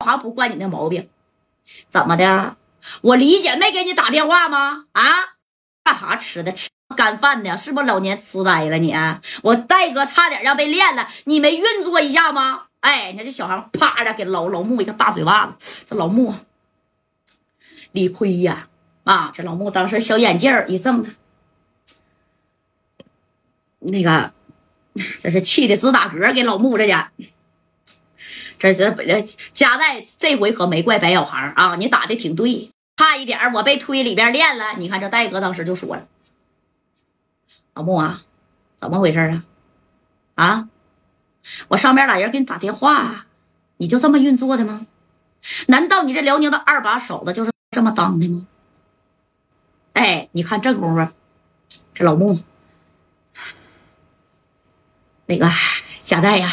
还不惯你那毛病，怎么的？我李姐没给你打电话吗？啊，干啥吃的？吃干饭的？是不是老年痴呆了你？我戴哥差点要被练了，你没运作一下吗？哎，你看这小航啪的给老老穆一个大嘴巴子，这老穆理亏呀！啊，这老穆当时小眼镜一瞪他，那个这是气的直打嗝，给老穆这家。这是加代这回可没怪白小航啊！你打的挺对，差一点我被推里边练了。你看这戴哥当时就说了：“老穆啊，怎么回事啊？啊，我上边俩人给你打电话，你就这么运作的吗？难道你这辽宁的二把手子就是这么当的吗？”哎，你看这功夫，这老穆，那个贾代呀。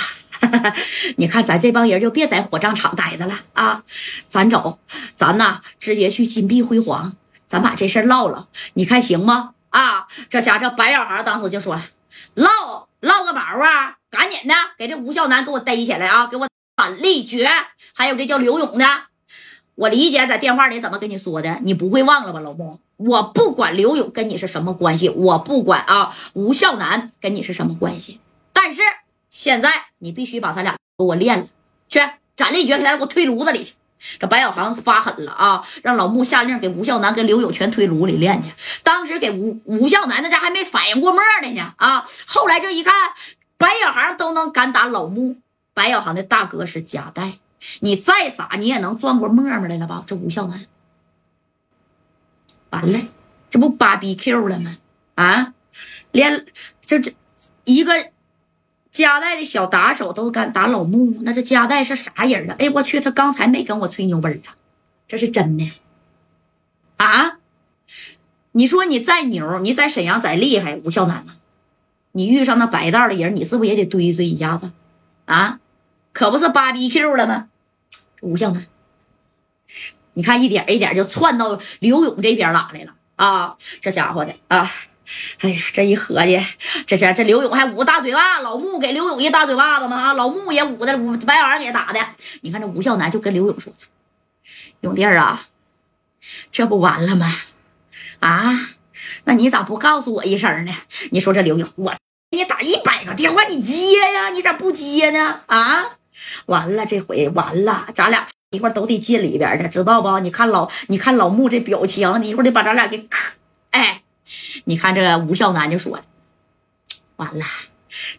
你看，咱这帮人就别在火葬场待着了啊！咱走，咱呐直接去金碧辉煌，咱把这事儿唠了，你看行吗？啊！这家这白小孩当时就说：“唠唠个毛啊！赶紧的，给这吴孝南给我逮起来啊！给我斩立决！还有这叫刘勇的，我理解在电话里怎么跟你说的，你不会忘了吧，老公？我不管刘勇跟你是什么关系，我不管啊，吴孝南跟你是什么关系，但是。”现在你必须把他俩给我练了，去斩立决，给他给我推炉子里去。这白小航发狠了啊，让老穆下令给吴孝南跟刘勇全推炉里练去。当时给吴吴孝南那家还没反应过沫呢呢啊！后来这一看，白小航都能敢打老穆，白小航的大哥是贾代，你再傻你也能转过沫沫来了吧？这吴孝南完了，这不芭比 Q 了吗？啊，连这这一个。加代的小打手都敢打老穆，那这加代是啥人啊？哎，我去，他刚才没跟我吹牛逼啊，这是真的啊！你说你再牛，你在沈阳再厉害，吴孝南呢？你遇上那白道的人，你是不是也得堆堆一下子啊？可不是芭比 Q 了吗？吴孝南，你看一点一点就窜到刘勇这边哪来了啊？这家伙的啊！哎呀，这一合计，这这这刘勇还捂个大嘴巴，老穆给刘勇一大嘴巴子嘛啊，老穆也捂的，捂白眼给打的。你看这吴孝南就跟刘勇说：“勇弟儿啊，这不完了吗？啊，那你咋不告诉我一声呢？你说这刘勇，我给你打一百个电话，你接呀？你咋不接呢？啊，完了，这回完了，咱俩一会儿都得进里边的，知道不？你看老，你看老穆这表情，你一会儿得把咱俩给，”你看这吴孝南就说了：“完了，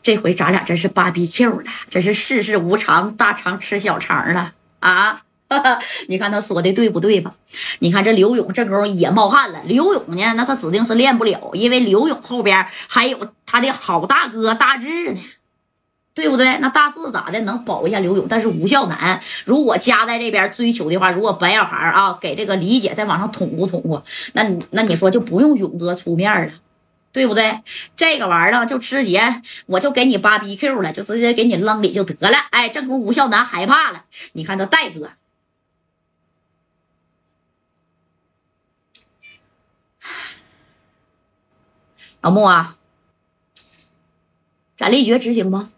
这回咱俩真是芭比 Q 了，真是世事无常，大肠吃小肠了啊！你看他说的对不对吧？你看这刘勇这功夫也冒汗了。刘勇呢，那他指定是练不了，因为刘勇后边还有他的好大哥大志呢。”对不对？那大志咋的能保一下刘勇？但是吴孝南如果家在这边追求的话，如果白小孩啊给这个李姐在网上捅咕捅咕，那那你说就不用勇哥出面了，对不对？这个玩意儿就直接我就给你芭比 Q 了，就直接给你扔里就得了。哎，这不吴孝南害怕了。你看这戴哥，老穆啊，斩立决执行吗？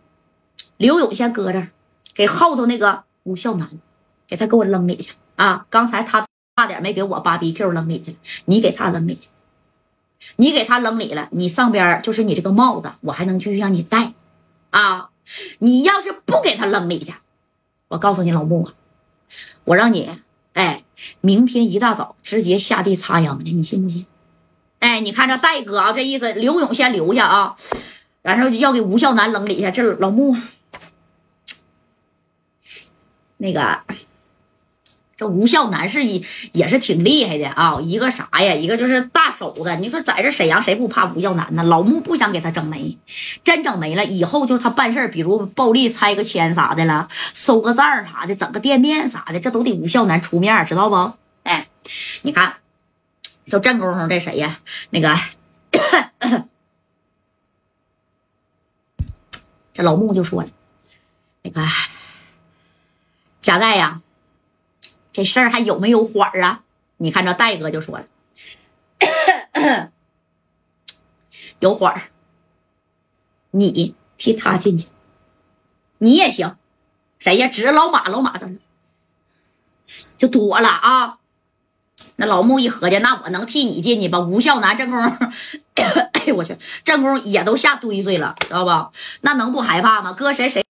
刘勇先搁这儿，给后头那个吴孝南，给他给我扔里去啊！刚才他差点没给我芭比 Q 扔里去，你给他扔里去，你给他扔里了，你上边就是你这个帽子，我还能继续让你戴啊！你要是不给他扔里去，我告诉你老穆啊，我让你哎，明天一大早直接下地插秧去，你信不信？哎，你看这戴哥啊，这意思，刘勇先留下啊，然后要给吴孝南扔里去，这老穆。那个，这吴孝南是一也是挺厉害的啊，一个啥呀？一个就是大手子。你说在这沈阳谁不怕吴孝南呢？老穆不想给他整没，真整没了，以后就是他办事比如暴力拆个迁啥的了，收个账啥的，整个店面啥的，这都得吴孝南出面，知道不？哎，你看，就这功夫，这谁呀？那个，这老穆就说了，那个。贾代呀，这事儿还有没有缓儿啊？你看这戴哥就说了，有缓儿，你替他进去，你也行，谁呀？指着老马，老马在那，就躲了啊。那老穆一合计，那我能替你进去吧？吴孝南、正公，哎呦我去，正公也都吓堆碎了，知道吧？那能不害怕吗？搁谁谁。